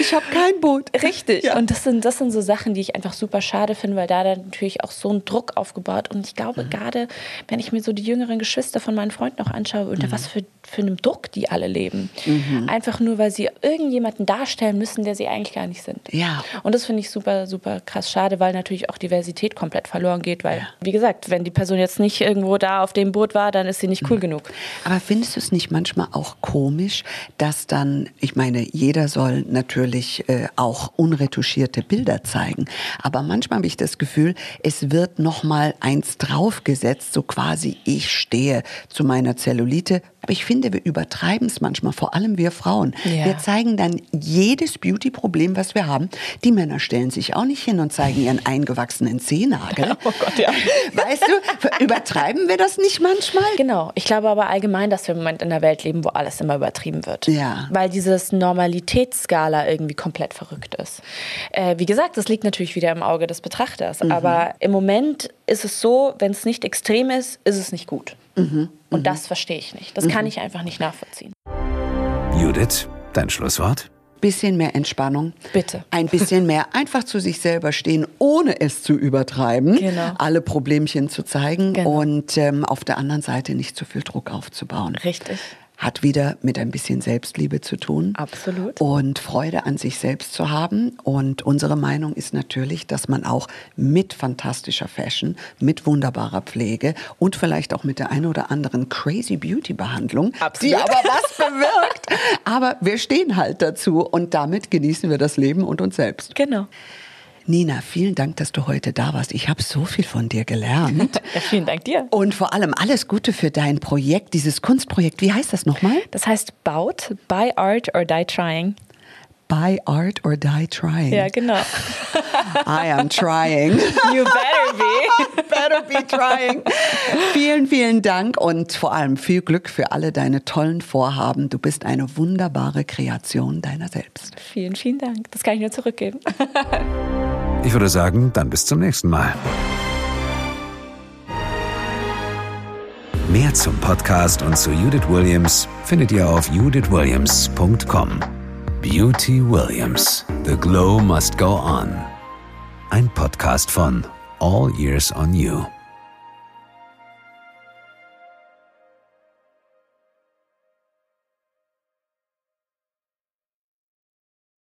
Ich habe kein Boot. Richtig. Ja. Und das sind, das sind so Sachen, die ich einfach super schade finde, weil da dann natürlich auch so ein Druck aufgebaut und ich glaube mhm. gerade, wenn ich mir so die jüngeren Geschwister von meinen Freunden auch anschaue, unter mhm. was für, für einem Druck die alle leben. Mhm. Einfach nur, weil sie irgendjemanden da darstellen müssen, der sie eigentlich gar nicht sind. Ja. Und das finde ich super, super krass schade, weil natürlich auch Diversität komplett verloren geht, weil, ja. wie gesagt, wenn die Person jetzt nicht irgendwo da auf dem Boot war, dann ist sie nicht cool mhm. genug. Aber findest du es nicht manchmal auch komisch, dass dann, ich meine, jeder soll natürlich äh, auch unretuschierte Bilder zeigen, aber manchmal habe ich das Gefühl, es wird noch mal eins draufgesetzt, so quasi ich stehe zu meiner Zellulite, aber ich finde, wir übertreiben es manchmal, vor allem wir Frauen. Ja. Wir zeigen dann jedes Beauty-Problem, was wir haben. Die Männer stellen sich auch nicht hin und zeigen ihren eingewachsenen Zehennagel. <laughs> Oh Gott, ja. Weißt du, übertreiben wir das nicht manchmal? Genau. Ich glaube aber allgemein, dass wir im Moment in einer Welt leben, wo alles immer übertrieben wird. Ja. Weil dieses Normalitätsskala irgendwie komplett verrückt ist. Äh, wie gesagt, das liegt natürlich wieder im Auge des Betrachters. Mhm. Aber im Moment ist es so, wenn es nicht extrem ist, ist es nicht gut. Mhm. Und mhm. das verstehe ich nicht. Das kann mhm. ich einfach nicht nachvollziehen. Judith, dein Schlusswort? Bisschen mehr Entspannung. Bitte. Ein bisschen mehr einfach zu sich selber stehen, ohne es zu übertreiben. Genau. Alle Problemchen zu zeigen genau. und ähm, auf der anderen Seite nicht zu viel Druck aufzubauen. Richtig hat wieder mit ein bisschen Selbstliebe zu tun. Absolut. Und Freude an sich selbst zu haben. Und unsere Meinung ist natürlich, dass man auch mit fantastischer Fashion, mit wunderbarer Pflege und vielleicht auch mit der einen oder anderen crazy Beauty Behandlung, Absolut. die aber was <laughs> bewirkt. aber wir stehen halt dazu und damit genießen wir das Leben und uns selbst. Genau. Nina, vielen Dank, dass du heute da warst. Ich habe so viel von dir gelernt. <laughs> Ja, vielen Dank dir. Und vor allem alles Gute für dein Projekt, dieses Kunstprojekt. Wie heißt das nochmal? Das heißt Baut, Buy Art or Die Trying. Buy art or die trying. Ja, genau. I am trying. <laughs> You better be. <laughs> better be trying. Vielen, vielen Dank und vor allem viel Glück für alle deine tollen Vorhaben. Du bist eine wunderbare Kreation deiner selbst. Vielen, vielen Dank. Das kann ich nur zurückgeben. <laughs> Ich würde sagen, dann bis zum nächsten Mal. Mehr zum Podcast und zu Judith Williams findet ihr auf judithwilliams.com. Beauty Williams. The Glow Must Go On. Ein Podcast von All Years on You.